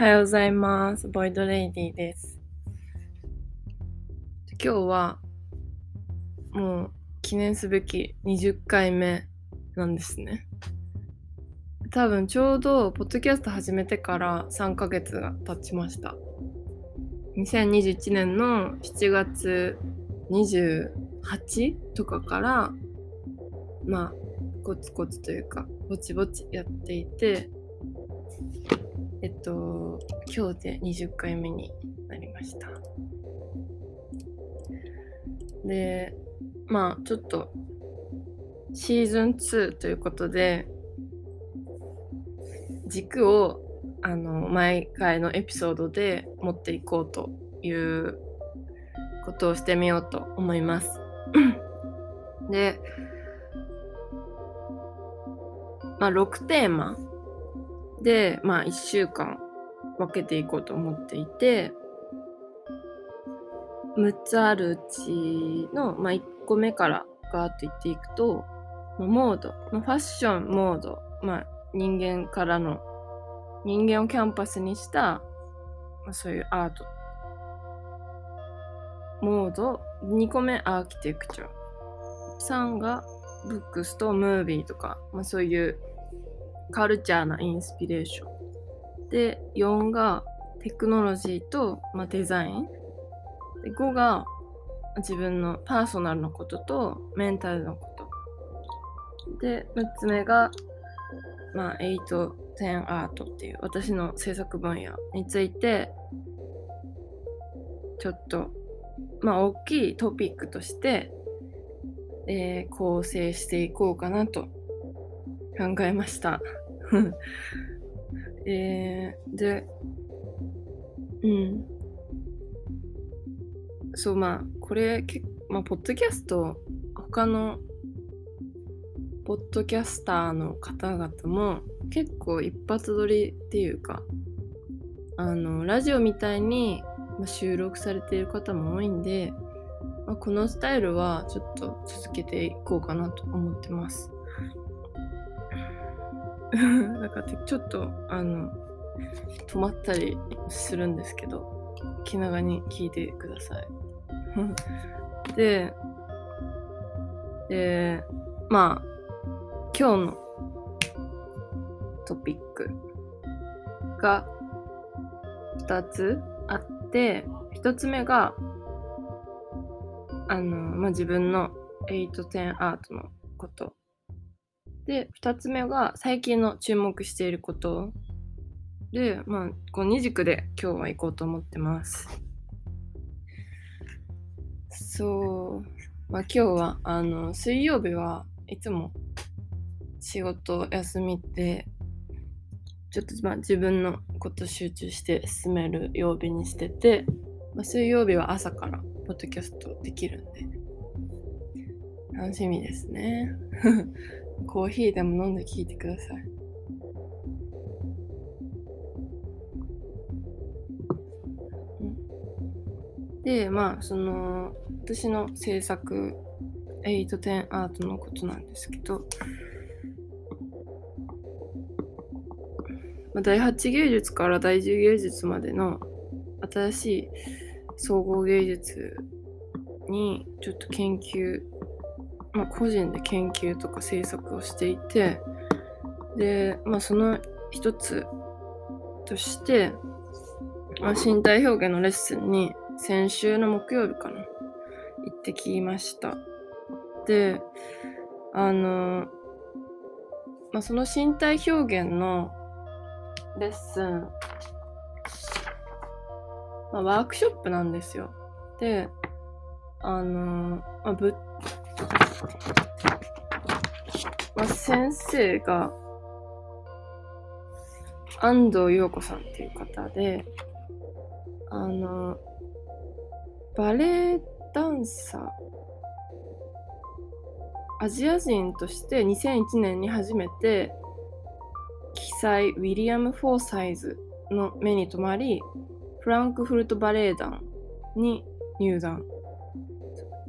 おはようございます。ボイドレイディです。今日はもう記念すべき20回目なんですね。多分ちょうどポッドキャスト始めてから3ヶ月が経ちました。2021年の7月28とかからまあコツコツというかぼちぼちやっていてえっと、今日で20回目になりました。で、まあ、ちょっと、シーズン2ということで、軸を、あの、毎回のエピソードで持っていこうということをしてみようと思います。で、まあ、6テーマで、まあ、1週間分けていこうと思っていて、6つあるうちの、まあ、1個目からガーッと言っていくと、まあモード、まあ、ファッションモード、まあ、人間からの、人間をキャンパスにした、まあ、そういうアート。モード、2個目アーキテクチャ。3がブックスとムービーとか、まあ、そういうカルチャーなインスピレーション。で、4がテクノロジーと、まあ、デザイン。で、5が自分のパーソナルのこととメンタルのこと。で、6つ目が、まあ、8、10アートっていう私の制作分野について、ちょっと、まあ、大きいトピックとして、えー構成していこうかなと考えました。えー、で、うん。そう、まあ、これ、けまあ、ポッドキャスト、他の、ポッドキャスターの方々も、結構一発撮りっていうか、あの、ラジオみたいに、収録されている方も多いんで、まあ、このスタイルはちょっと続けていこうかなと思ってます。だかちょっとあの止まったりするんですけど気長に聞いてください。で、えー、まあ今日のトピックが2つあって1つ目があの、まあ、自分の810アートのことで、二つ目が最近の注目していることで、まあ、こう二軸で今日は行こうと思ってます。そう、まあ今日は、あの、水曜日はいつも仕事休みで、ちょっとまあ自分のこと集中して進める曜日にしてて、まあ、水曜日は朝からポッドキャストできるんで、楽しみですね。コーヒーでも飲んで聞いてください。で、まあ、その、私の制作、810アートのことなんですけど、まあ、第8芸術から第10芸術までの新しい総合芸術にちょっと研究まあ、個人で研究とか制作をしていてで、まあ、その一つとして、まあ、身体表現のレッスンに先週の木曜日かな行ってきました。であの、まあ、その身体表現のレッスン、まあ、ワークショップなんですよ。であの、まあ、ぶまあ、先生が安藤陽子さんっていう方であのバレエダンサーアジア人として2001年に初めて記載ウィリアム・フォーサイズの目に留まりフランクフルトバレエ団に入団。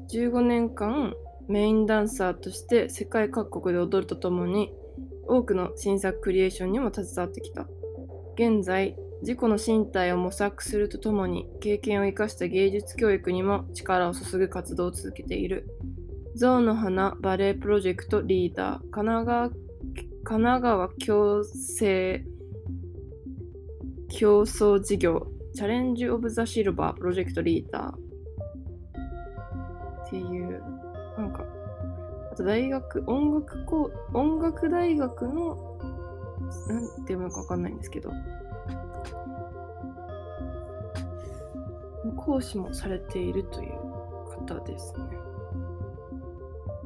15年間メインダンサーとして世界各国で踊るとともに多くの新作クリエーションにも携わってきた現在自己の身体を模索するとともに経験を生かした芸術教育にも力を注ぐ活動を続けている。ゾウの花バレエプロジェクトリーダー、神奈川神奈川共生競争事業、チャレンジ・オブ・ザ・シルバープロジェクトリーダーっていう、なんか、あと大学、音楽校、音楽大学の、なんて読むのかわかんないんですけど、講師もされているという方ですね。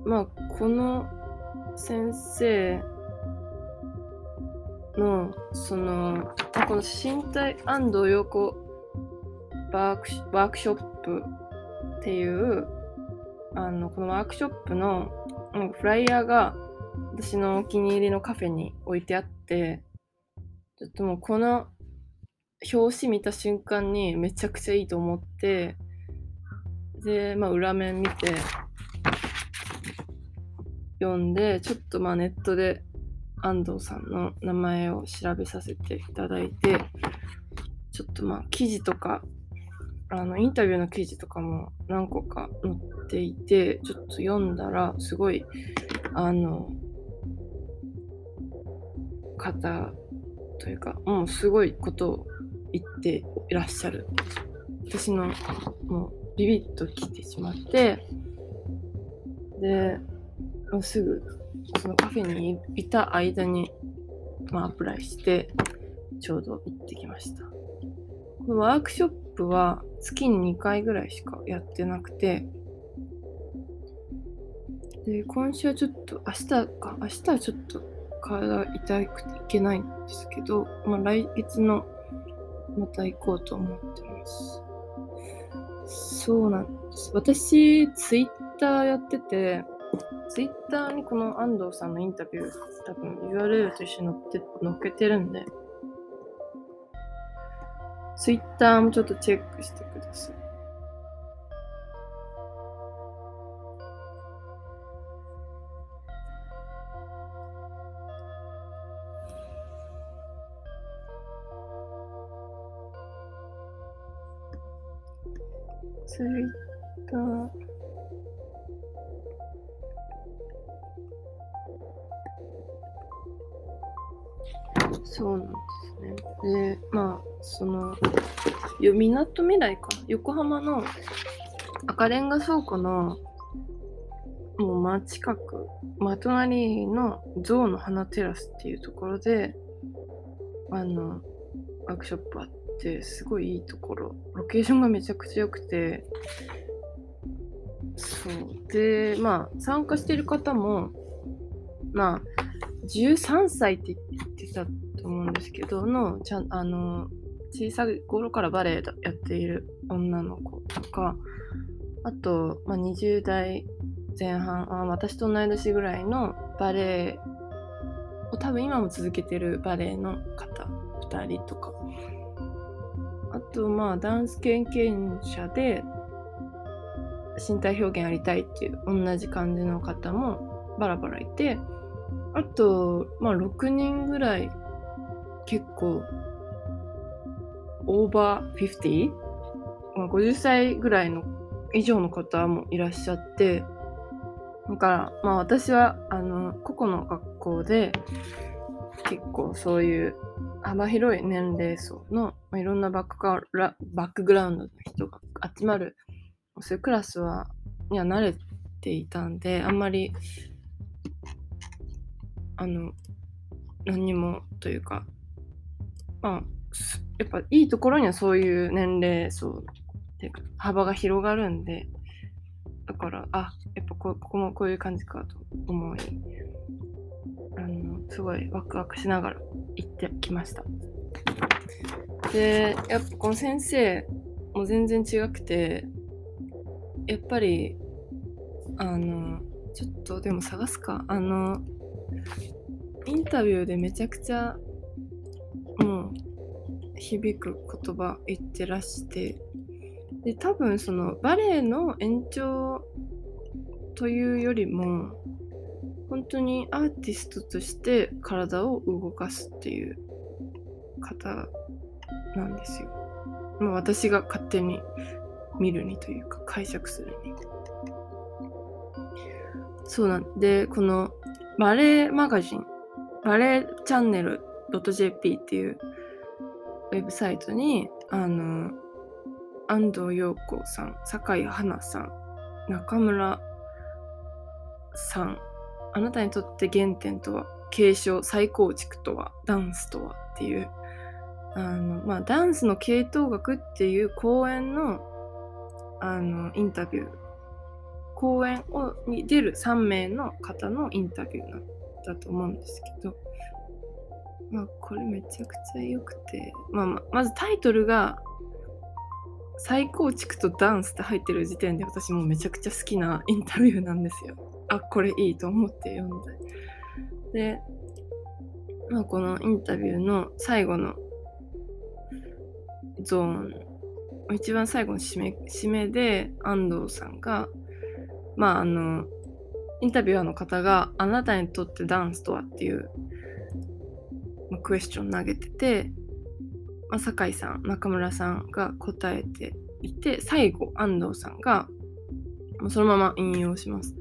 まあ、この先生の、その、この身体安藤陽子ワークワークショップっていう、あの、このワークショップのフライヤーが私のお気に入りのカフェに置いてあって、ちょっともうこの表紙見た瞬間にめちゃくちゃいいと思って、で、まあ裏面見て、読んで、ちょっとまあネットで安藤さんの名前を調べさせていただいて、ちょっとまあ記事とか、あのインタビューの記事とかも何個か載っていて、ちょっと読んだら、すごい、あの、方というか、もうすごいことを言っていらっしゃる。私のもうビビッと来てしまって、で、もうすぐそのカフェにいた間に、まあ、アプライして、ちょうど行ってきました。このワークショッププは月に2回ぐらいしかやってなくて、で、今週はちょっと、明日か、明日はちょっと体痛くていけないんですけど、まあ、来月のまた行こうと思ってます。そうなんです。私、ツイッターやってて、ツイッターにこの安藤さんのインタビュー、多分 URL と一緒に載って載っけてるんで、ツイッターもちょっとチェックしてください。ツイッター。そうなんですね。で、まあ、その、みなとみらいか？横浜の赤レンガ倉庫のもう真近く、真隣の象の花テラスっていうところで、あの、ワークショップあって、すごいいいところ。ロケーションがめちゃくちゃ良くて、そう。で、まあ、参加してる方も、まあ、13歳って言ってたと思うんですけどのちゃんあの小さい頃からバレエやっている女の子とかあと、まあ、20代前半あ私と同い年ぐらいのバレエを多分今も続けてるバレエの方2人とか。あとまあダンス経験者で身体表現やりたいっていう同じ感じの方もバラバラいてあと、まあ、6人ぐらい結構オーバー 50? 50歳ぐらいの以上の方もいらっしゃってだからまあ私はあの個々の学校で結構そういう幅広い年齢層の、まあ、いろんなバックバックグラウンドの人が集まるそういうクラスはには慣れていたんであんまりあの何にもというかまあ、やっぱいいところにはそういう年齢層ってか幅が広がるんで、だから、あ、やっぱこここもこういう感じかと思い、あの、すごいワクワクしながら行ってきました。で、やっぱこの先生も全然違くて、やっぱり、あの、ちょっとでも探すか。あの、インタビューでめちゃくちゃ響く言葉言ってらしてで多分そのバレエの延長というよりも本当にアーティストとして体を動かすっていう方なんですよ。まあ、私が勝手に見るにというか解釈するに。そうなんで、このバレエマガジン、バレエチャンネル .jp っていうウェブサイトに、あの、安藤陽子さん、酒井花さん、中村さん、あなたにとって原点とは、継承、再構築とは、ダンスとはっていう、あの、まあ、ダンスの系統学っていう講演の、あの、インタビュー、講演をに出る3名の方のインタビューなんだと思うんですけど、まあ、これめちゃくちゃ良くて、まあ、ままずタイトルが、再構築とダンスって入ってる時点で私もめちゃくちゃ好きなインタビューなんですよ。あ、これいいと思って読んで。で、まあ、このインタビューの最後のゾーン、一番最後の締め締めで安藤さんが、まああの、インタビュアーの方があなたにとってダンスとはっていう、クエスチョン投げてて、まあ、酒井さん、中村さんが答えていて、最後、安藤さんが、もうそのまま引用します。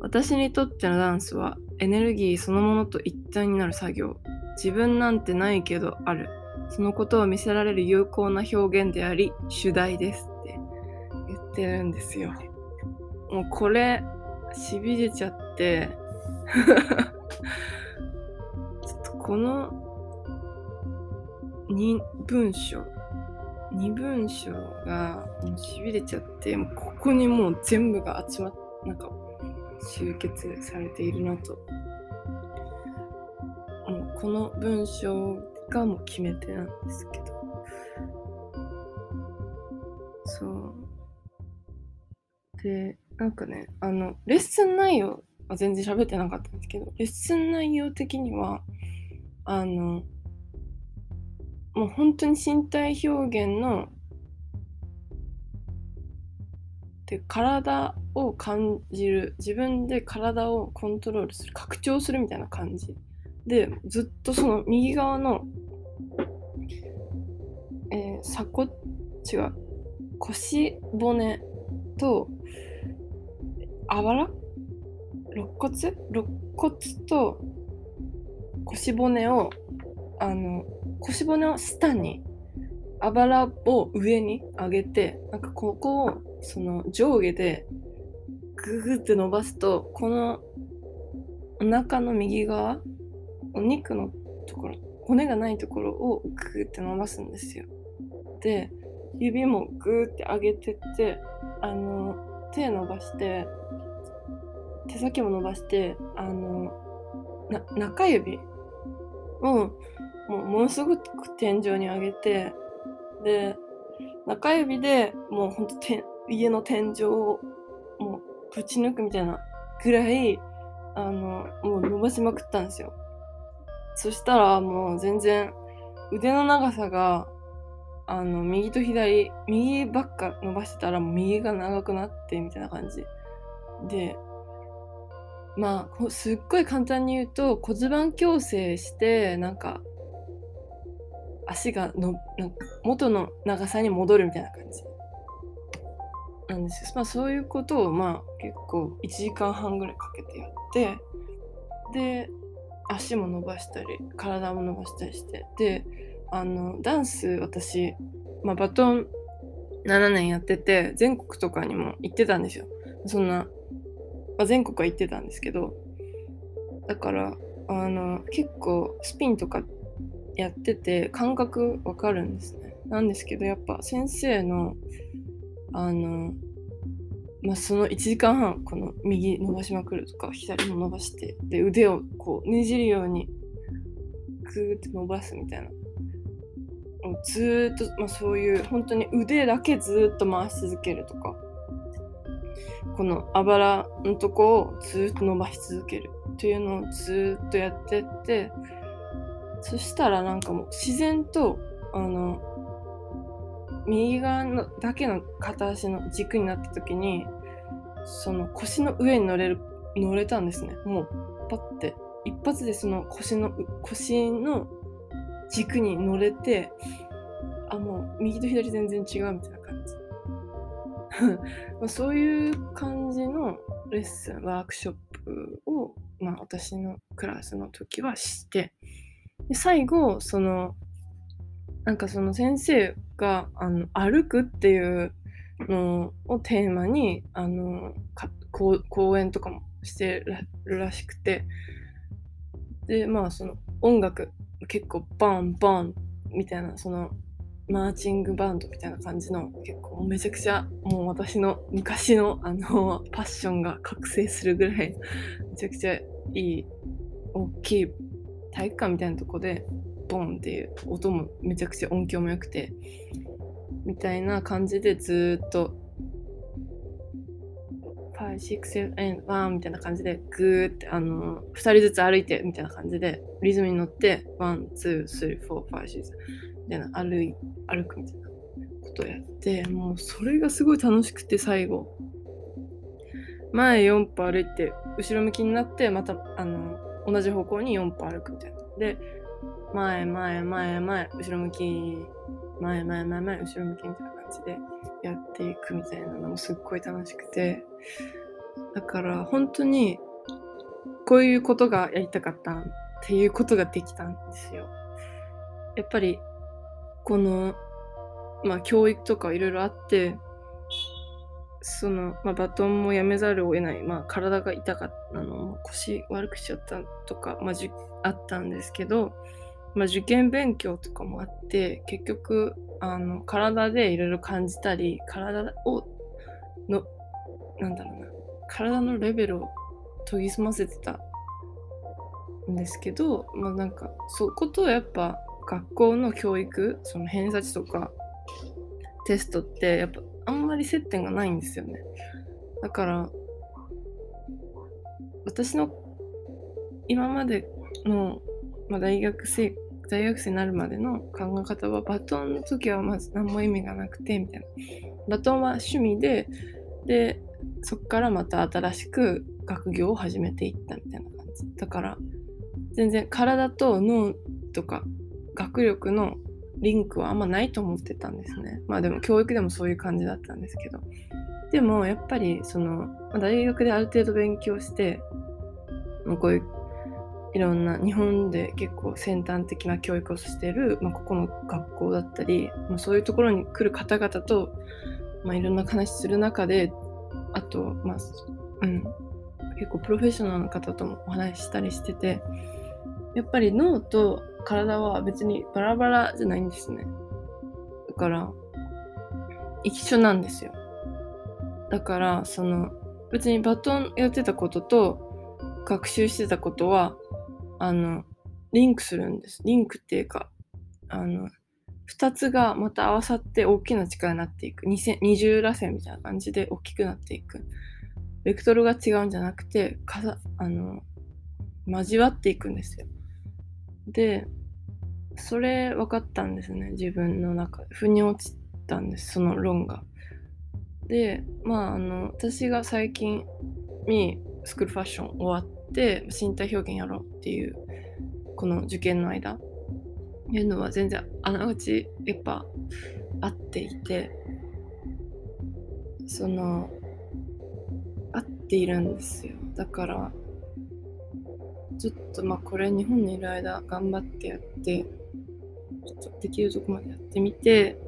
私にとってのダンスはエネルギーそのものと一体になる作業。自分なんてないけどある。そのことを見せられる有効な表現であり、主題ですって言ってるんですよ。もうこれ、しびれちゃって2文章。2文章がもうしびれちゃってもうここにもう全部が集まっなんか集結されているなともう。この文章がもう決め手なんですけど。そう。でなんかねあのレッスン内容は全然喋ってなかったんですけどレッスン内容的にはあのもう本当に身体表現ので体を感じる自分で体をコントロールする拡張するみたいな感じ。でずっとその右側のえー、鎖骨違う腰骨とあばら？肋骨？肋骨と腰骨をあの腰骨を下にあばらを上に上げてなんかここをその上下でググって伸ばすとこのお腹の右側お肉のところ骨がないところをグーって伸ばすんですよ。で指もグーって上げてってあの手伸ばして手先も伸ばしてあの中指をもうものすごく天井に上げてで中指でもうほんと家の天井をもうぶち抜くみたいなぐらいあのもう伸ばしまくったんですよ。そしたらもう全然腕の長さがあの右と左右ばっか伸ばしてたら右が長くなってみたいな感じ。でまあすっごい簡単に言うと骨盤矯正してなんか足がのなんか元の長さに戻るみたいな感じなんですよ。まあそういうことをまあ結構1時間半ぐらいかけてやってで足も伸ばしたり体も伸ばしたりしてであのダンス私、まあ、バトン7年やってて全国とかにも行ってたんですよ。そんな、まあ、全国は行ってたんですけどだからあの結構スピンとかやってて感覚わかるんですね。なんですけどやっぱ先生のあのまあ、その1時間半この右伸ばしまくるとか左も伸ばしてで腕をこうねじるようにグーって伸ばすみたいなずっと、まあ、そういう本当に腕だけずっと回し続けるとかこのあばらのとこをずっと伸ばし続けるっていうのをずっとやってってそしたらなんかもう自然とあの右側のだけの片足の軸になった時にその腰の上に乗れる乗れたんですね。もうパッて。一発でその腰の腰の軸に乗れてあもう右と左全然違うみたいな感じ。まそういう感じのレッスンワークショップを、まあ、私のクラスの時はしてで最後そのなんかその先生があの歩くっていうのをテーマにあの講演とかもしてるらしくて。でまあその音楽結構バンバンみたいなそのマーチングバンドみたいな感じの結構めちゃくちゃもう私の昔のあのパッションが覚醒するぐらいめちゃくちゃいい大きい体育館みたいなとこでボンっていう音もめちゃくちゃ音響も良くてみたいな感じでずっと5、6、7、1みたいな感じでグーってあの2人ずつ歩いてみたいな感じでリズムに乗って1、2、3、4、5、6みたいな歩い歩くみたいなことをやってもうそれがすごい楽しくて最後。前4歩歩いて後ろ向きになってまたあの同じ方向に4歩歩くみたいな。で前前前前後ろ向き前前前前後ろ向きみたいな感じでやっていくみたいなのもすっごい楽しくて。だから本当にこういうことがやりたかったっていうことができたんですよ。やっぱりこの、まあ、教育とかいろいろあって、その、まあ、バトンもやめざるを得ない、まあ、体が痛かった。の、腰悪くしちゃったとか、まあ、じあったんですけど、まあ、受験勉強とかもあって、結局、あの、体でいろいろ感じたり、体を、の、なんだろうな、体のレベルを研ぎ澄ませてたんですけど、まあなんか、そことやっぱ学校の教育その偏差値とかテストってやっぱあんまり接点がないんですよね。だから私の今までの、まあ、大学生大学生になるまでの考え方はバトンの時はまず何も意味がなくてみたいな。バトンは趣味ででそっからまた新しく学業を始めていったみたいな感じ。だから全然体と脳とか学力のリンクはあんまないと思ってたんですね。まあでも教育でもそういう感じだったんですけど。でもやっぱりその大学である程度勉強してこういういろんな日本で結構先端的な教育をしてる、まあ、ここの学校だったり、まあ、そういうところに来る方々と、まあ、いろんな話する中であと、まあうん、結構プロフェッショナルの方ともお話ししたりしててやっぱり脳と体は別にバラバラじゃないんですね。だから、一緒なんですよ。だから、その、別にバトンやってたことと学習してたことは、あの、リンクするんです。リンクっていうか、あの、二つがまた合わさって大きな力になっていく。二重螺旋みたいな感じで大きくなっていく。ベクトルが違うんじゃなくて、かさあの、交わっていくんですよ。で、それ分かったんですね自分の中で腑に落ちたんですその論が。でまああの私が最近にスクールファッション終わって身体表現やろうっていうこの受験の間いうのは全然あながちやっぱ合っていてその合っているんですよだからちょっとまあこれ日本にいる間頑張ってやってちょっとできるとこまでやってみて、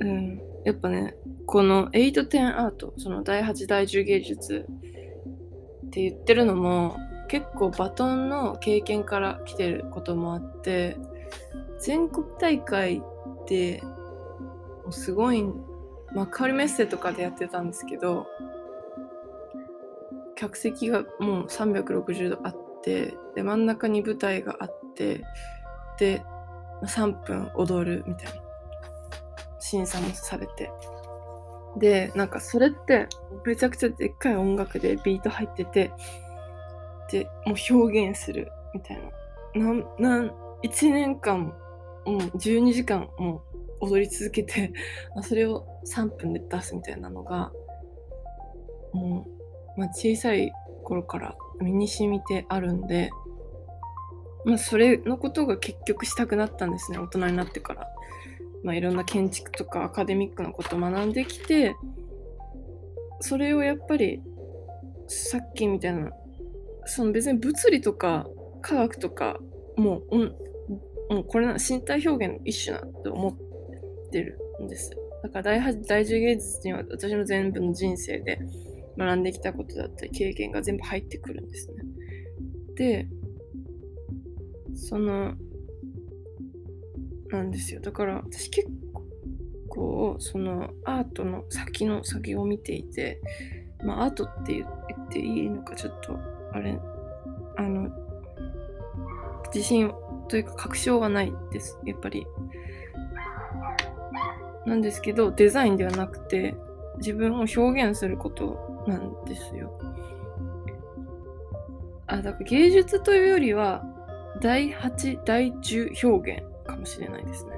うん、やっぱね、この8-10アート、その第8、第10芸術って言ってるのも、結構バトンの経験から来てることもあって、全国大会ってすごい、まあ、カリメッセとかでやってたんですけど、客席がもう360度あって、で、真ん中に舞台があって、で、3分踊るみたいな審査もされて。で、なんかそれってめちゃくちゃでっかい音楽でビート入ってて、で、もう表現するみたいな。なん、なん、1年間、もう12時間もう踊り続けて、それを3分で出すみたいなのが、もう、まあ、小さい頃から身に染みてあるんで、まあ、それのことが結局したくなったんですね大人になってから。まあ、いろんな建築とかアカデミックなことを学んできてそれをやっぱりさっきみたいなその別に物理とか科学とかもう、もうこれな身体表現の一種なと思ってるんです。だから第第10芸術には私の全部の人生で学んできたことだったり経験が全部入ってくるんですね。で、その、なんですよ。だから私結構、そのアートの先の先を見ていて、まあアートって言っていいのかちょっと、あれ、あの、自信というか確証はないです。やっぱり。なんですけど、デザインではなくて、自分を表現することなんですよ。あ、だから芸術というよりは、第8、第10表現かもしれないですね。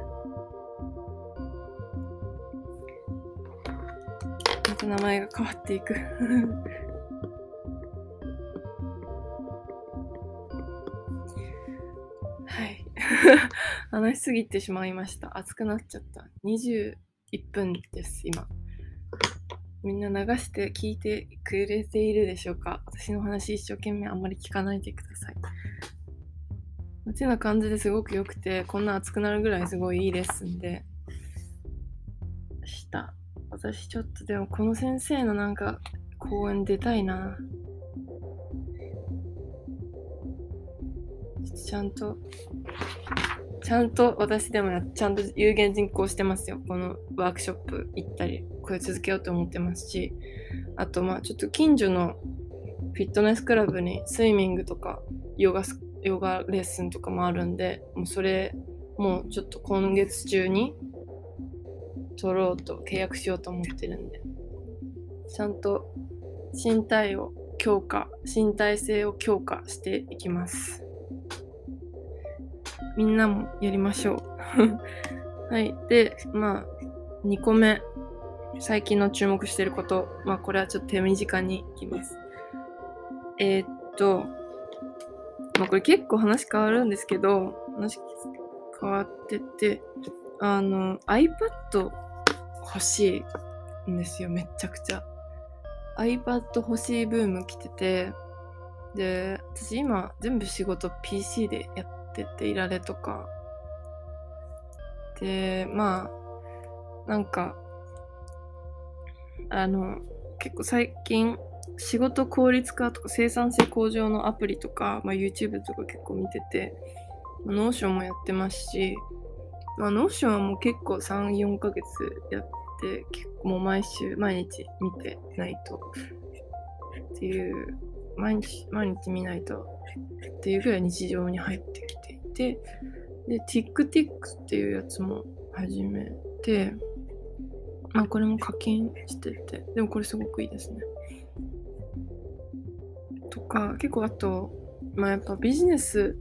また名前が変わっていく はい。話しすぎてしまいました。熱くなっちゃった。21分です、今。みんな流して聞いてくれているでしょうか？私の話一生懸命あんまり聞かないでください。てな感じですごく良くて、こんな熱くなるぐらいすごいいいレッスンでした。私ちょっとでもこの先生のなんか講演出たいな。ちゃんと、ちゃんと私でもや、ちゃんと有言実行してますよ。このワークショップ行ったり、これ続けようと思ってますし、あとまあちょっと近所のフィットネスクラブにスイミングとかヨガヨガレッスンとかもあるんで、もうそれ、もうちょっと今月中に取ろうと契約しようと思ってるんで、ちゃんと身体を強化、身体性を強化していきます。みんなもやりましょう。はい。で、まあ、2個目。最近の注目してること。まあ、これはちょっと手短にいきます。えー、っと、まあ、これ結構話変わるんですけど、話変わってて、あの、iPad 欲しいんですよ、めっちゃくちゃ。iPad 欲しいブーム来てて、で、私今全部仕事 PC でやってて、いられとか。で、まあ、なんか、あの、結構最近仕事効率化とか生産性向上のアプリとか、まあ、YouTube とか結構見てて、ま、 Notion もやってますし、まあ、 Notion はもう結構3、4ヶ月やって、結構もう毎週、毎日見てないとっていう、毎日、毎日見ないとっていうぐらい日常に入ってきて、で、TikTok っていうやつも始めて、まあこれも課金してて、でもこれすごくいいですね。とか、結構あと、まあやっぱビジネス、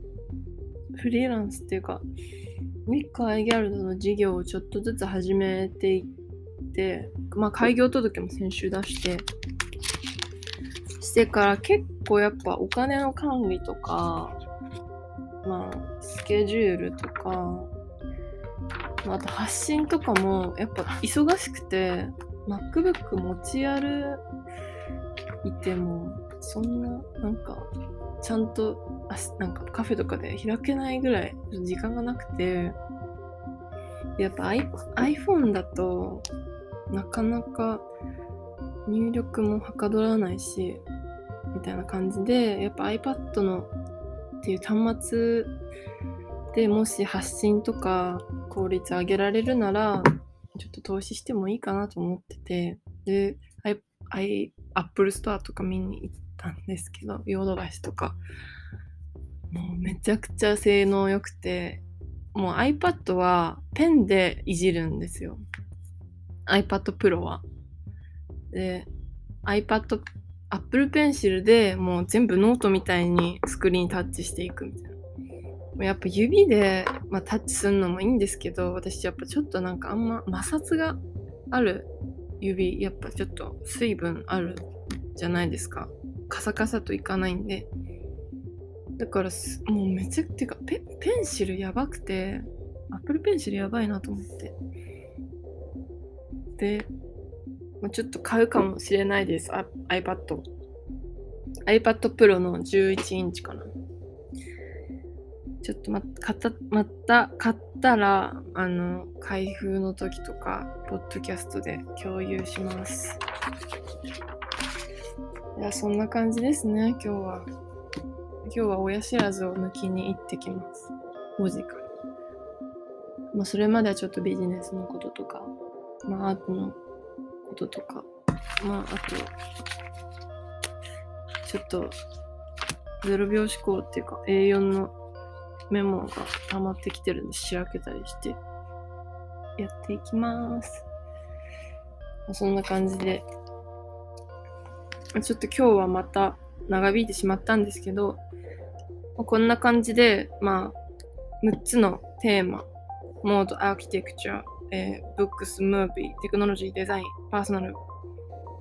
フリーランスっていうか、ミックアイギャルドの事業をちょっとずつ始めていって、まあ開業届も先週出して、してから結構やっぱお金の管理とか、まあスケジュールとか、まあ、あと発信とかもやっぱ忙しくて MacBook 持ち歩いてもそんな、なんか、ちゃんと、あなんかカフェとかで開けないぐらい時間がなくて、やっぱ iPhone だとなかなか入力もはかどらないし、みたいな感じで、やっぱ iPad のっていう端末でもし発信とか効率上げられるなら、ちょっと投資してもいいかなと思ってて、で、I, Apple Store とか見に行ったんですけど、ヨードバシとか、もうめちゃくちゃ性能良くて、もう iPad はペンでいじるんですよ。iPad Pro は。で、iPad、Apple Pencil でもう全部ノートみたいにスクリーンタッチしていくみたいな。やっぱ指で、まあ、タッチするのもいいんですけど、私やっぱちょっとなんかあんま摩擦がある指、やっぱちょっと水分あるじゃないですか。カサカサといかないんで。だからもうめちゃくてかペペンシルやばくて Apple Pencil やばいなと思ってで、まあ、ちょっと買うかもしれないです。iPad iPad Pro の11インチかな。ちょっとま買ったまた買ったらあの開封の時とかポッドキャストで共有します。いやそんな感じですね今日は。今日は親知らずを抜きに行ってきます。5時から。まあそれまではちょっとビジネスのこととかまあアートのこととかまああとちょっと0秒思考っていうか A4 のメモが溜まってきてるんで仕分けたりしてやっていきます。そんな感じで、ちょっと今日はまた長引いてしまったんですけど、こんな感じで、まあ、6つのテーマ、モード、アーキテクチャ、えー、ブックス、ムービー、テクノロジー、デザイン、パーソナル、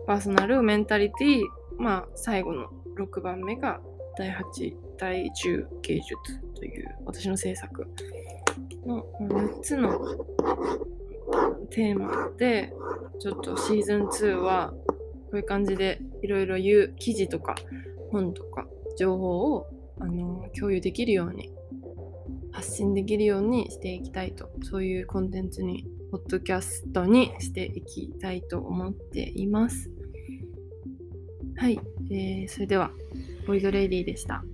パーソナル、メンタリティ、まあ、最後の6番目が第8、第10芸術という私の制作の6つのテーマでちょっとシーズン2はこういう感じでいろいろ言う記事とか本とか情報をあの共有できるように発信できるようにしていきたいとそういうコンテンツにポッドキャストにしていきたいと思っていますはい、えー、それではボイドレディでした。